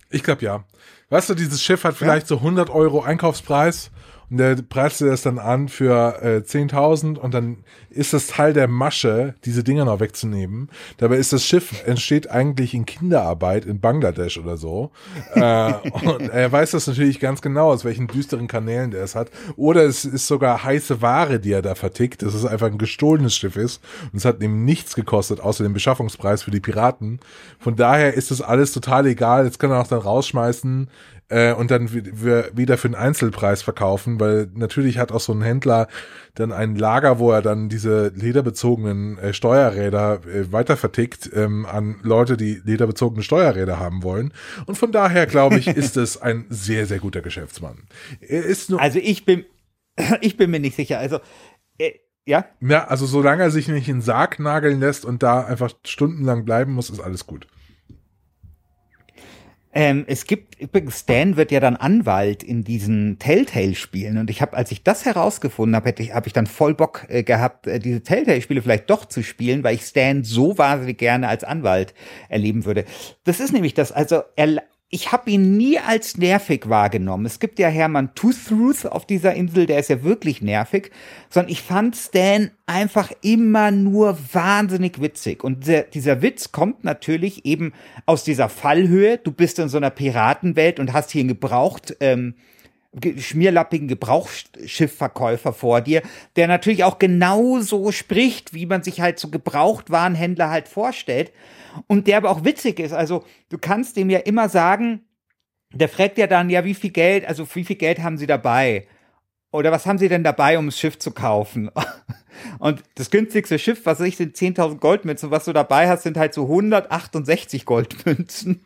Ich glaube ja. Weißt du, dieses Schiff hat vielleicht so 100 Euro Einkaufspreis und und der preist dir das dann an für äh, 10.000 und dann ist das Teil der Masche, diese Dinger noch wegzunehmen. Dabei ist das Schiff, entsteht eigentlich in Kinderarbeit in Bangladesch oder so. äh, und er weiß das natürlich ganz genau, aus welchen düsteren Kanälen der es hat. Oder es ist sogar heiße Ware, die er da vertickt, dass es einfach ein gestohlenes Schiff ist und es hat ihm nichts gekostet, außer dem Beschaffungspreis für die Piraten. Von daher ist das alles total egal. Jetzt kann er auch dann rausschmeißen äh, und dann wieder für einen Einzelpreis verkaufen, weil natürlich hat auch so ein Händler dann ein Lager, wo er dann diese lederbezogenen äh, Steuerräder äh, weiter vertickt ähm, an Leute, die lederbezogene Steuerräder haben wollen. Und von daher glaube ich, ist es ein sehr, sehr guter Geschäftsmann. Er ist nur also ich bin, ich bin mir nicht sicher. Also äh, ja. Ja, also solange er sich nicht in den Sarg nageln lässt und da einfach stundenlang bleiben muss, ist alles gut. Ähm, es gibt übrigens, Stan wird ja dann Anwalt in diesen Telltale-Spielen und ich habe, als ich das herausgefunden habe, hätte ich, habe ich dann voll Bock äh, gehabt, äh, diese Telltale-Spiele vielleicht doch zu spielen, weil ich Stan so wahnsinnig gerne als Anwalt erleben würde. Das ist nämlich das, also er, ich habe ihn nie als nervig wahrgenommen. Es gibt ja Hermann Toothruth auf dieser Insel, der ist ja wirklich nervig, sondern ich fand Stan einfach immer nur wahnsinnig witzig. Und dieser, dieser Witz kommt natürlich eben aus dieser Fallhöhe. Du bist in so einer Piratenwelt und hast hier einen gebraucht, ähm, schmierlappigen Gebrauchsschiffverkäufer vor dir, der natürlich auch genauso spricht, wie man sich halt so Gebrauchtwarenhändler halt vorstellt und der aber auch witzig ist. Also du kannst dem ja immer sagen, der fragt ja dann, ja, wie viel Geld, also wie viel Geld haben Sie dabei? Oder was haben Sie denn dabei, um das Schiff zu kaufen? Und das günstigste Schiff, was ich, sind 10.000 Goldmünzen. Was du dabei hast, sind halt so 168 Goldmünzen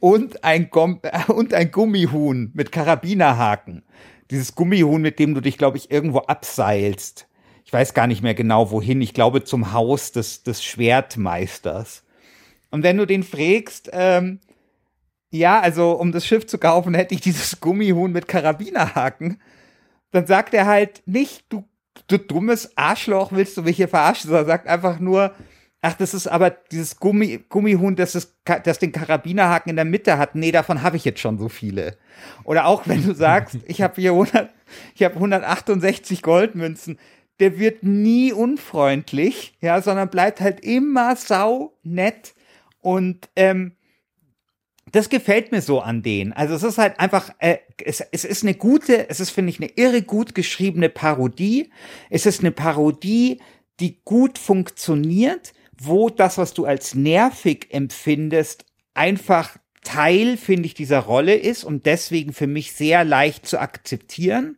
und ein, Gom und ein Gummihuhn mit Karabinerhaken. Dieses Gummihuhn, mit dem du dich, glaube ich, irgendwo abseilst. Ich weiß gar nicht mehr genau wohin. Ich glaube zum Haus des, des Schwertmeisters. Und wenn du den fragst, ähm, ja, also um das Schiff zu kaufen, hätte ich dieses Gummihuhn mit Karabinerhaken, dann sagt er halt nicht, du, du dummes Arschloch, willst du mich hier verarschen, sondern sagt einfach nur, ach, das ist aber dieses Gummi, Gummihuhn, das, ist, das den Karabinerhaken in der Mitte hat. Nee, davon habe ich jetzt schon so viele. Oder auch wenn du sagst, ich habe hier 100, ich habe 168 Goldmünzen, der wird nie unfreundlich, ja, sondern bleibt halt immer sau nett und ähm, das gefällt mir so an denen. Also es ist halt einfach, äh, es, es ist eine gute, es ist, finde ich, eine irre gut geschriebene Parodie. Es ist eine Parodie, die gut funktioniert, wo das, was du als nervig empfindest, einfach Teil, finde ich, dieser Rolle ist und deswegen für mich sehr leicht zu akzeptieren.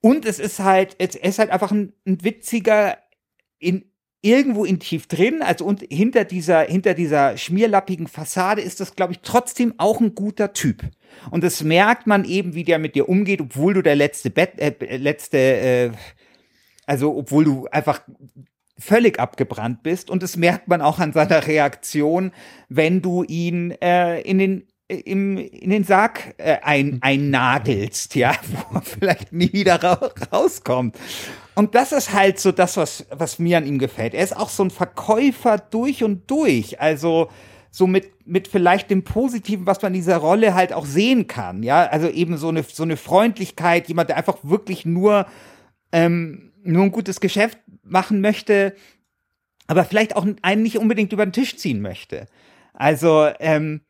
Und es ist halt, es ist halt einfach ein, ein witziger, in, irgendwo in tief drin, also und hinter dieser, hinter dieser schmierlappigen Fassade ist das, glaube ich, trotzdem auch ein guter Typ. Und das merkt man eben, wie der mit dir umgeht, obwohl du der letzte Bett, äh, letzte, äh, also obwohl du einfach völlig abgebrannt bist. Und das merkt man auch an seiner Reaktion, wenn du ihn äh, in den im, in den Sarg äh, ein, einnagelst, ja, wo er vielleicht nie wieder ra rauskommt. Und das ist halt so das, was, was mir an ihm gefällt. Er ist auch so ein Verkäufer durch und durch. Also so mit, mit vielleicht dem Positiven, was man in dieser Rolle halt auch sehen kann. Ja, also eben so eine, so eine Freundlichkeit, jemand, der einfach wirklich nur, ähm, nur ein gutes Geschäft machen möchte, aber vielleicht auch einen nicht unbedingt über den Tisch ziehen möchte. Also, ähm,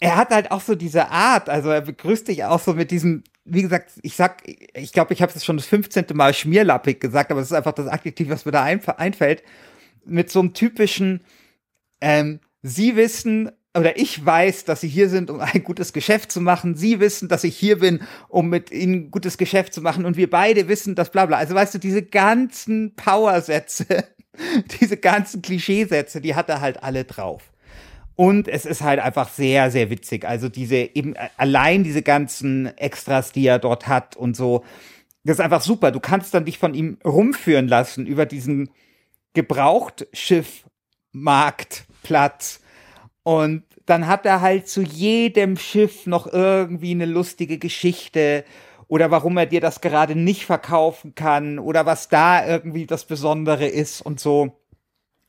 er hat halt auch so diese Art, also er begrüßt dich auch so mit diesem, wie gesagt, ich sag, ich glaube, ich habe es schon das 15. Mal schmierlappig gesagt, aber es ist einfach das Adjektiv, was mir da einfällt, mit so einem typischen, ähm, Sie wissen oder ich weiß, dass Sie hier sind, um ein gutes Geschäft zu machen. Sie wissen, dass ich hier bin, um mit Ihnen gutes Geschäft zu machen. Und wir beide wissen das, bla bla. Also weißt du, diese ganzen Powersätze, diese ganzen Klischeesätze, die hat er halt alle drauf. Und es ist halt einfach sehr, sehr witzig. Also diese eben äh, allein diese ganzen Extras, die er dort hat und so. Das ist einfach super. Du kannst dann dich von ihm rumführen lassen über diesen Gebrauchtschiffmarktplatz. Und dann hat er halt zu jedem Schiff noch irgendwie eine lustige Geschichte oder warum er dir das gerade nicht verkaufen kann oder was da irgendwie das Besondere ist und so.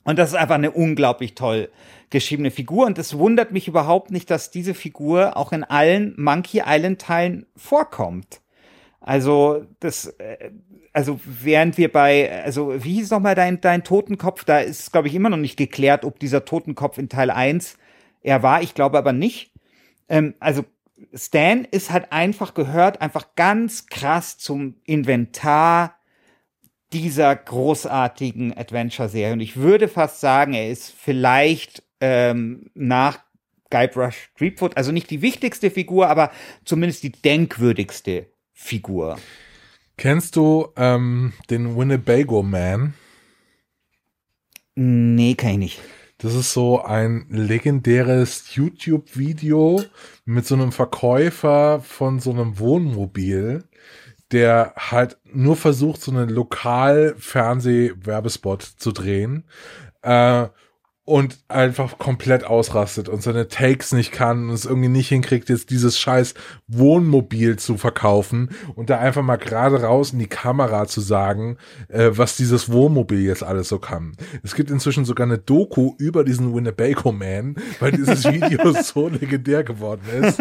Und das ist einfach eine unglaublich toll geschriebene Figur. Und es wundert mich überhaupt nicht, dass diese Figur auch in allen Monkey Island Teilen vorkommt. Also das, äh, also während wir bei, also wie hieß nochmal dein, dein Totenkopf, da ist, glaube ich, immer noch nicht geklärt, ob dieser Totenkopf in Teil 1 er war, ich glaube aber nicht. Ähm, also Stan ist halt einfach gehört, einfach ganz krass zum Inventar dieser großartigen Adventure-Serie. Und ich würde fast sagen, er ist vielleicht ähm, nach Guybrush Threepwood, also nicht die wichtigste Figur, aber zumindest die denkwürdigste Figur. Kennst du ähm, den Winnebago Man? Nee, kann ich nicht. Das ist so ein legendäres YouTube-Video mit so einem Verkäufer von so einem Wohnmobil, der halt nur versucht, so einen Lokal-Fernseh-Werbespot zu drehen. Äh, und einfach komplett ausrastet und seine Takes nicht kann und es irgendwie nicht hinkriegt, jetzt dieses scheiß Wohnmobil zu verkaufen und da einfach mal gerade raus in die Kamera zu sagen, äh, was dieses Wohnmobil jetzt alles so kann. Es gibt inzwischen sogar eine Doku über diesen Winnebago Man, weil dieses Video so legendär geworden ist.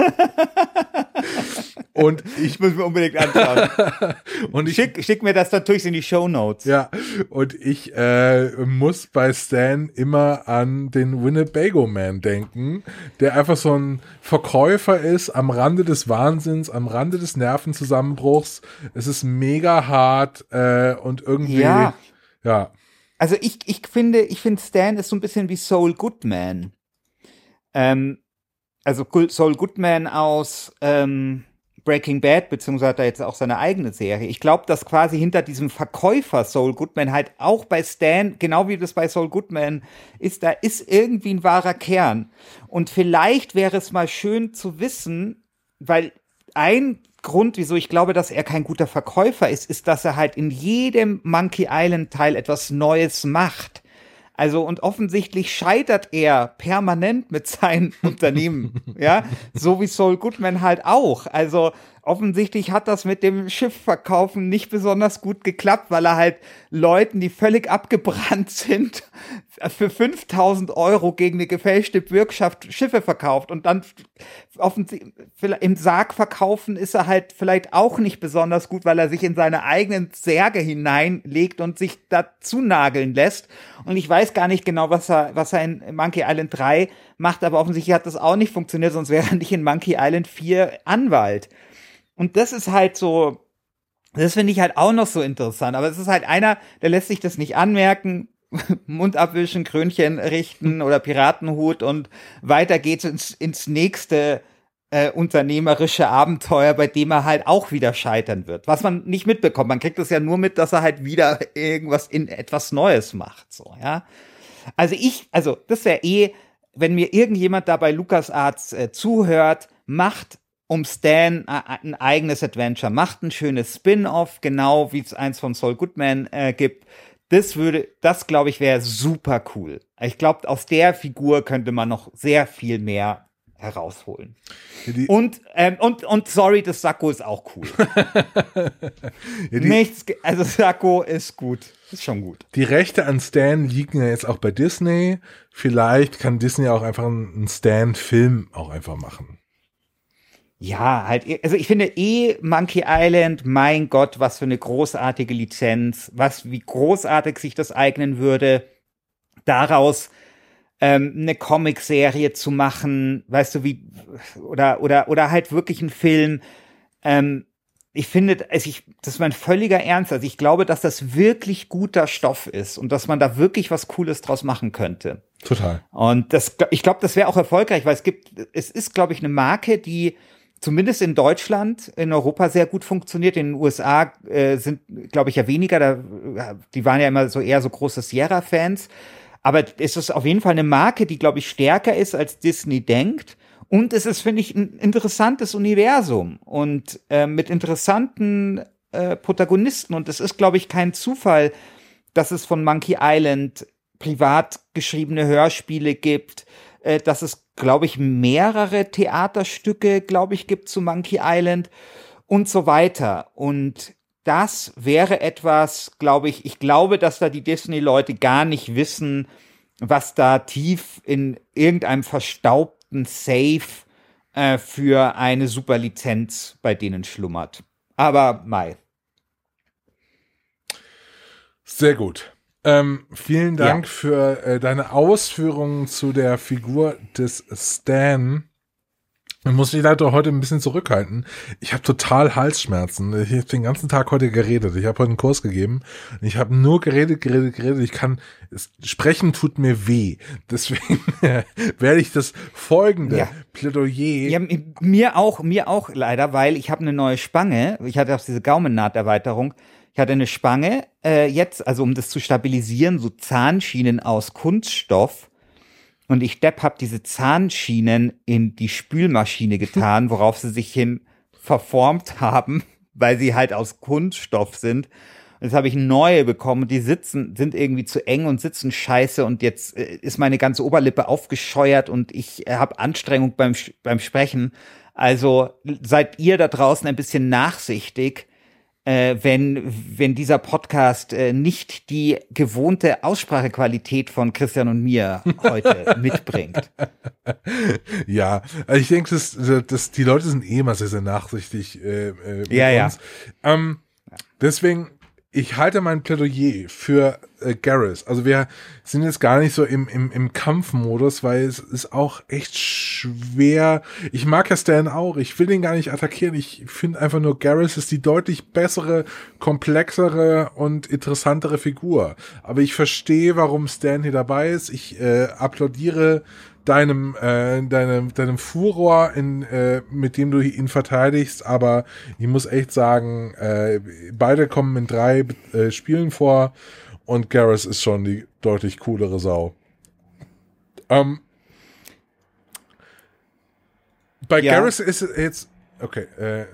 Und ich, muss mir unbedingt anschauen. und ich, schick, schick mir das natürlich in die Show Notes. Ja, und ich äh, muss bei Stan immer an den Winnebago Man denken, der einfach so ein Verkäufer ist am Rande des Wahnsinns, am Rande des Nervenzusammenbruchs. Es ist mega hart äh, und irgendwie Ja. ja. Also ich, ich finde, ich finde Stan ist so ein bisschen wie Soul Goodman. Ähm, also Saul Goodman aus ähm, Breaking Bad, beziehungsweise hat er jetzt auch seine eigene Serie. Ich glaube, dass quasi hinter diesem Verkäufer Saul Goodman halt auch bei Stan, genau wie das bei Saul Goodman ist, da ist irgendwie ein wahrer Kern. Und vielleicht wäre es mal schön zu wissen, weil ein Grund, wieso ich glaube, dass er kein guter Verkäufer ist, ist, dass er halt in jedem Monkey Island Teil etwas Neues macht. Also und offensichtlich scheitert er permanent mit seinen Unternehmen, ja, so wie Saul Goodman halt auch. Also offensichtlich hat das mit dem Schiffverkaufen nicht besonders gut geklappt, weil er halt Leuten, die völlig abgebrannt sind, für 5000 Euro gegen eine gefälschte Bürgschaft Schiffe verkauft und dann offensichtlich im Sarg verkaufen ist er halt vielleicht auch nicht besonders gut, weil er sich in seine eigenen Särge hineinlegt und sich dazu nageln lässt. Und ich weiß gar nicht genau, was er, was er in Monkey Island 3 macht, aber offensichtlich hat das auch nicht funktioniert, sonst wäre er nicht in Monkey Island 4 Anwalt. Und das ist halt so, das finde ich halt auch noch so interessant. Aber es ist halt einer, der lässt sich das nicht anmerken. Mund abwischen, Krönchen richten oder Piratenhut und weiter geht's ins, ins nächste äh, unternehmerische Abenteuer, bei dem er halt auch wieder scheitern wird. Was man nicht mitbekommt. Man kriegt es ja nur mit, dass er halt wieder irgendwas in etwas Neues macht. So, ja. Also ich, also das wäre eh, wenn mir irgendjemand da bei LucasArts äh, zuhört, macht um Stan ein eigenes Adventure, macht ein schönes Spin-off, genau wie es eins von Saul Goodman äh, gibt. Das würde, das glaube ich, wäre super cool. Ich glaube, aus der Figur könnte man noch sehr viel mehr herausholen. Die- und, ähm, und, und sorry, das Sakko ist auch cool. Ja, Nichts, also Sakko ist gut. Ist schon gut. die Rechte an Stan liegen ja jetzt auch bei Disney. Vielleicht kann Disney auch einfach einen Stan-Film auch einfach machen. Ja, halt, also ich finde eh Monkey Island, mein Gott, was für eine großartige Lizenz, was, wie großartig sich das eignen würde, daraus ähm, eine Comicserie zu machen, weißt du, wie, oder, oder, oder halt wirklich einen Film, ähm, ich finde, also ich, das ist mein völliger Ernst. Also ich glaube, dass das wirklich guter Stoff ist und dass man da wirklich was Cooles draus machen könnte. Total. Und das, ich glaube, das wäre auch erfolgreich, weil es gibt, es ist, glaube ich, eine Marke, die zumindest in Deutschland, in Europa sehr gut funktioniert. In den USA äh, sind, glaube ich, ja weniger. Da, die waren ja immer so eher so große Sierra-Fans. Aber es ist auf jeden Fall eine Marke, die, glaube ich, stärker ist, als Disney denkt. Und es ist, finde ich, ein interessantes Universum und äh, mit interessanten äh, Protagonisten. Und es ist, glaube ich, kein Zufall, dass es von Monkey Island privat geschriebene Hörspiele gibt, äh, dass es, glaube ich, mehrere Theaterstücke, glaube ich, gibt zu Monkey Island und so weiter. Und das wäre etwas, glaube ich, ich glaube, dass da die Disney-Leute gar nicht wissen, was da tief in irgendeinem verstaubten Safe äh, für eine super Lizenz bei denen schlummert. Aber Mai. Sehr gut. Ähm, vielen Dank ja. für äh, deine Ausführungen zu der Figur des Stan. Ich muss mich leider heute ein bisschen zurückhalten. Ich habe total Halsschmerzen. Ich habe den ganzen Tag heute geredet. Ich habe heute einen Kurs gegeben. Ich habe nur geredet, geredet, geredet. Ich kann es, sprechen tut mir weh. Deswegen werde ich das folgende ja. Plädoyer. Ja, mir auch, mir auch leider, weil ich habe eine neue Spange. Ich hatte auch diese Gaumennaht-Erweiterung. Ich hatte eine Spange äh, jetzt, also um das zu stabilisieren, so Zahnschienen aus Kunststoff. Und ich Depp hab diese Zahnschienen in die Spülmaschine getan, worauf sie sich hin verformt haben, weil sie halt aus Kunststoff sind. Und jetzt habe ich neue bekommen die sitzen, sind irgendwie zu eng und sitzen scheiße und jetzt äh, ist meine ganze Oberlippe aufgescheuert und ich äh, habe Anstrengung beim, beim Sprechen. Also seid ihr da draußen ein bisschen nachsichtig äh, wenn, wenn dieser Podcast äh, nicht die gewohnte Aussprachequalität von Christian und mir heute mitbringt. Ja, ich denke, dass, dass die Leute sind eh immer sehr, sehr nachsichtig äh, äh, mit ja, uns. Ja. Ähm, deswegen ich halte mein Plädoyer für äh, Garrus. Also wir sind jetzt gar nicht so im, im, im Kampfmodus, weil es ist auch echt schwer. Ich mag ja Stan auch. Ich will ihn gar nicht attackieren. Ich finde einfach nur, Garrus ist die deutlich bessere, komplexere und interessantere Figur. Aber ich verstehe, warum Stan hier dabei ist. Ich äh, applaudiere deinem, äh, deinem, deinem Furor, in, äh, mit dem du ihn verteidigst, aber ich muss echt sagen, äh, beide kommen in drei äh, Spielen vor und Garrus ist schon die deutlich coolere Sau. Ähm, bei ja. Garrus ist es jetzt, okay, äh,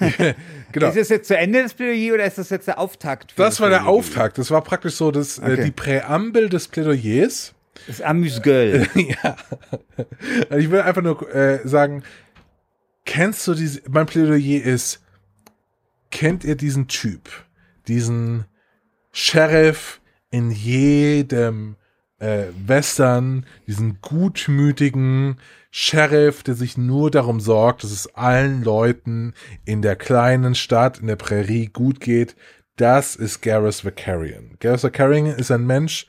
genau. Ist das jetzt zu Ende des Plädoyer oder ist das jetzt der Auftakt? Das war der Auftakt. Das war praktisch so das, äh, okay. äh, die Präambel des Plädoyers. Das Amüsgöl. ja. Ich will einfach nur äh, sagen, kennst du diese, mein Plädoyer ist, kennt ihr diesen Typ? Diesen Sheriff in jedem äh, Western, diesen gutmütigen Sheriff, der sich nur darum sorgt, dass es allen Leuten in der kleinen Stadt, in der Prärie gut geht. Das ist Garrus Vicarian. Garrus Vicarian ist ein Mensch,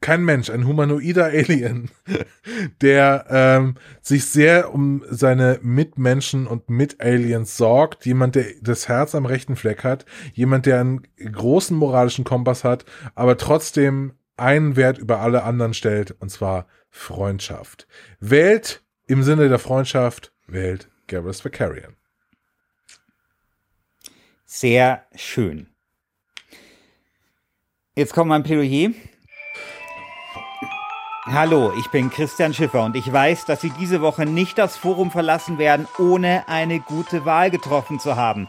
kein Mensch, ein humanoider Alien, der ähm, sich sehr um seine Mitmenschen und Mitaliens sorgt, jemand, der das Herz am rechten Fleck hat, jemand, der einen großen moralischen Kompass hat, aber trotzdem einen Wert über alle anderen stellt, und zwar Freundschaft. Wählt im Sinne der Freundschaft, wählt Garrus Vicarian. Sehr schön. Jetzt kommt mein Plädoyer. Hallo, ich bin Christian Schiffer und ich weiß, dass Sie diese Woche nicht das Forum verlassen werden, ohne eine gute Wahl getroffen zu haben.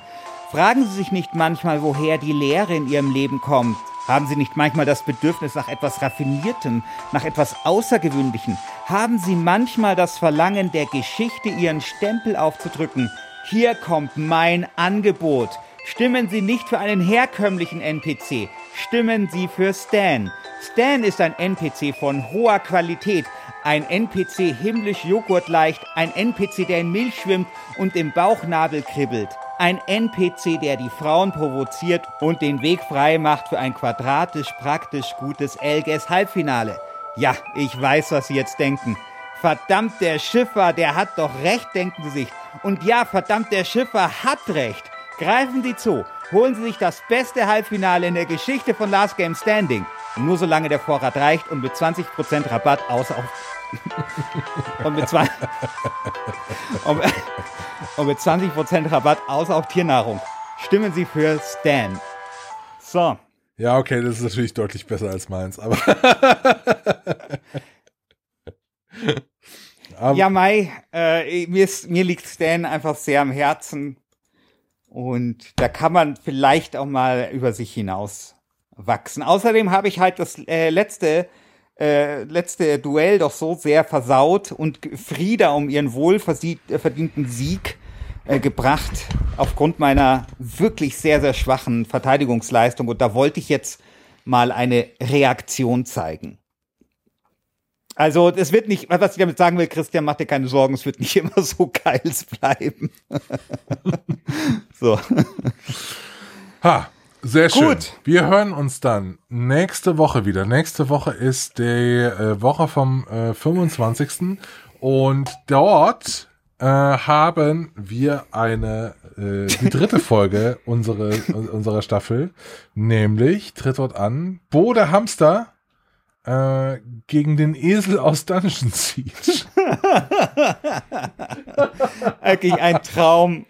Fragen Sie sich nicht manchmal, woher die Lehre in Ihrem Leben kommt. Haben Sie nicht manchmal das Bedürfnis nach etwas Raffiniertem, nach etwas Außergewöhnlichem? Haben Sie manchmal das Verlangen, der Geschichte Ihren Stempel aufzudrücken? Hier kommt mein Angebot. Stimmen Sie nicht für einen herkömmlichen NPC, stimmen Sie für Stan. Stan ist ein NPC von hoher Qualität, ein NPC himmlisch joghurtleicht, ein NPC, der in Milch schwimmt und im Bauchnabel kribbelt. Ein NPC, der die Frauen provoziert und den Weg frei macht für ein quadratisch praktisch gutes Elges Halbfinale. Ja, ich weiß, was Sie jetzt denken. Verdammt, der Schiffer, der hat doch recht, denken Sie sich. Und ja, verdammt, der Schiffer hat recht. Greifen Sie zu, holen Sie sich das beste Halbfinale in der Geschichte von Last Game Standing. Nur solange der Vorrat reicht und mit 20% Rabatt außer auf. und, mit und, und mit 20% Rabatt außer auf Tiernahrung. Stimmen Sie für Stan. So. Ja, okay, das ist natürlich deutlich besser als meins, aber. aber ja, Mai, äh, mir, ist, mir liegt Stan einfach sehr am Herzen. Und da kann man vielleicht auch mal über sich hinaus wachsen. Außerdem habe ich halt das äh, letzte äh, letzte Duell doch so sehr versaut und Frieda um ihren wohlverdienten Sieg äh, gebracht aufgrund meiner wirklich sehr sehr schwachen Verteidigungsleistung und da wollte ich jetzt mal eine Reaktion zeigen. Also es wird nicht, was ich damit sagen will, Christian, mach dir keine Sorgen, es wird nicht immer so geil bleiben. So. Ha, sehr schön. Gut. Wir hören uns dann nächste Woche wieder. Nächste Woche ist die äh, Woche vom äh, 25. Und dort äh, haben wir eine äh, die dritte Folge unsere, unserer Staffel, nämlich tritt dort an Bo der Hamster äh, gegen den Esel aus Dungeon Siege. Wirklich ein Traum,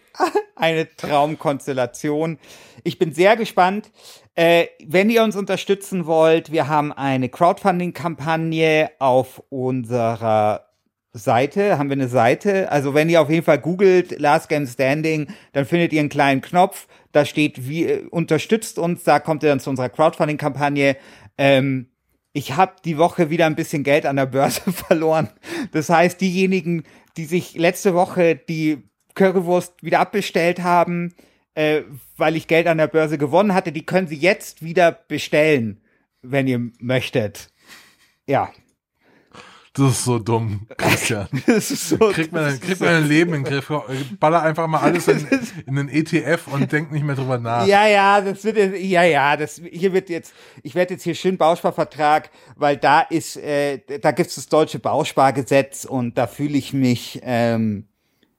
eine Traumkonstellation. Ich bin sehr gespannt. Äh, wenn ihr uns unterstützen wollt, wir haben eine Crowdfunding-Kampagne auf unserer Seite, haben wir eine Seite. Also wenn ihr auf jeden Fall googelt Last Game Standing, dann findet ihr einen kleinen Knopf. Da steht, wie äh, unterstützt uns. Da kommt ihr dann zu unserer Crowdfunding-Kampagne. Ähm, ich habe die Woche wieder ein bisschen Geld an der Börse verloren. Das heißt, diejenigen, die sich letzte Woche die Currywurst wieder abbestellt haben, äh, weil ich Geld an der Börse gewonnen hatte, die können sie jetzt wieder bestellen, wenn ihr möchtet. Ja, Das ist so dumm, Christian. das ist so. Kriegt man, kriegt man ein Leben in den Griff. Baller einfach mal alles in, in den ETF und denkt nicht mehr drüber nach. Ja, ja, das wird jetzt, ja, ja, das hier wird jetzt, ich werde jetzt hier schön Bausparvertrag, weil da ist, äh, da gibt's das deutsche Bauspargesetz und da fühle ich mich, ähm,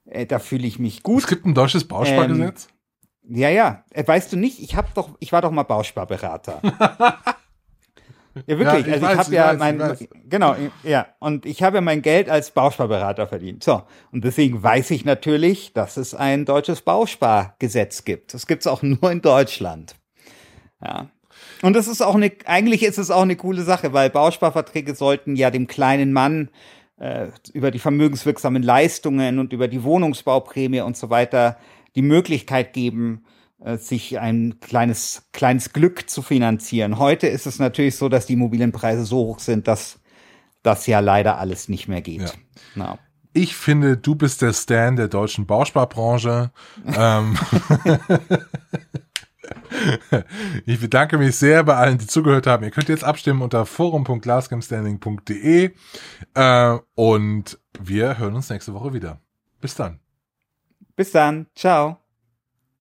äh, da fühle ich mich Es gut. gibt ein deutsches Bauspargesetz. Ja, ja, äh, weißt du nicht? Ich habe doch, ich war doch mal Bausparberater. Ja, wirklich. Ja, ich also ich habe ja weiß, mein, weiß. genau, ja, und ich habe ja mein Geld als Bausparberater verdient. So, und deswegen weiß ich natürlich, dass es ein deutsches Bauspargesetz gibt. Das gibt's auch nur in Deutschland. Ja. Und das ist auch eine, eigentlich ist es auch eine coole Sache, weil Bausparverträge sollten ja dem kleinen Mann äh, über die vermögenswirksamen Leistungen und über die Wohnungsbauprämie und so weiter die Möglichkeit geben, sich ein kleines, kleines Glück zu finanzieren. Heute ist es natürlich so, dass die Immobilienpreise so hoch sind, dass das ja leider alles nicht mehr geht. Ja. Na. Ich finde, du bist der Stan der deutschen Bausparbranche. ähm, ich bedanke mich sehr bei allen, die zugehört haben. Ihr könnt jetzt abstimmen unter forum.glassgamestanding.de äh, und wir hören uns nächste Woche wieder. Bis dann. Bis dann. Ciao.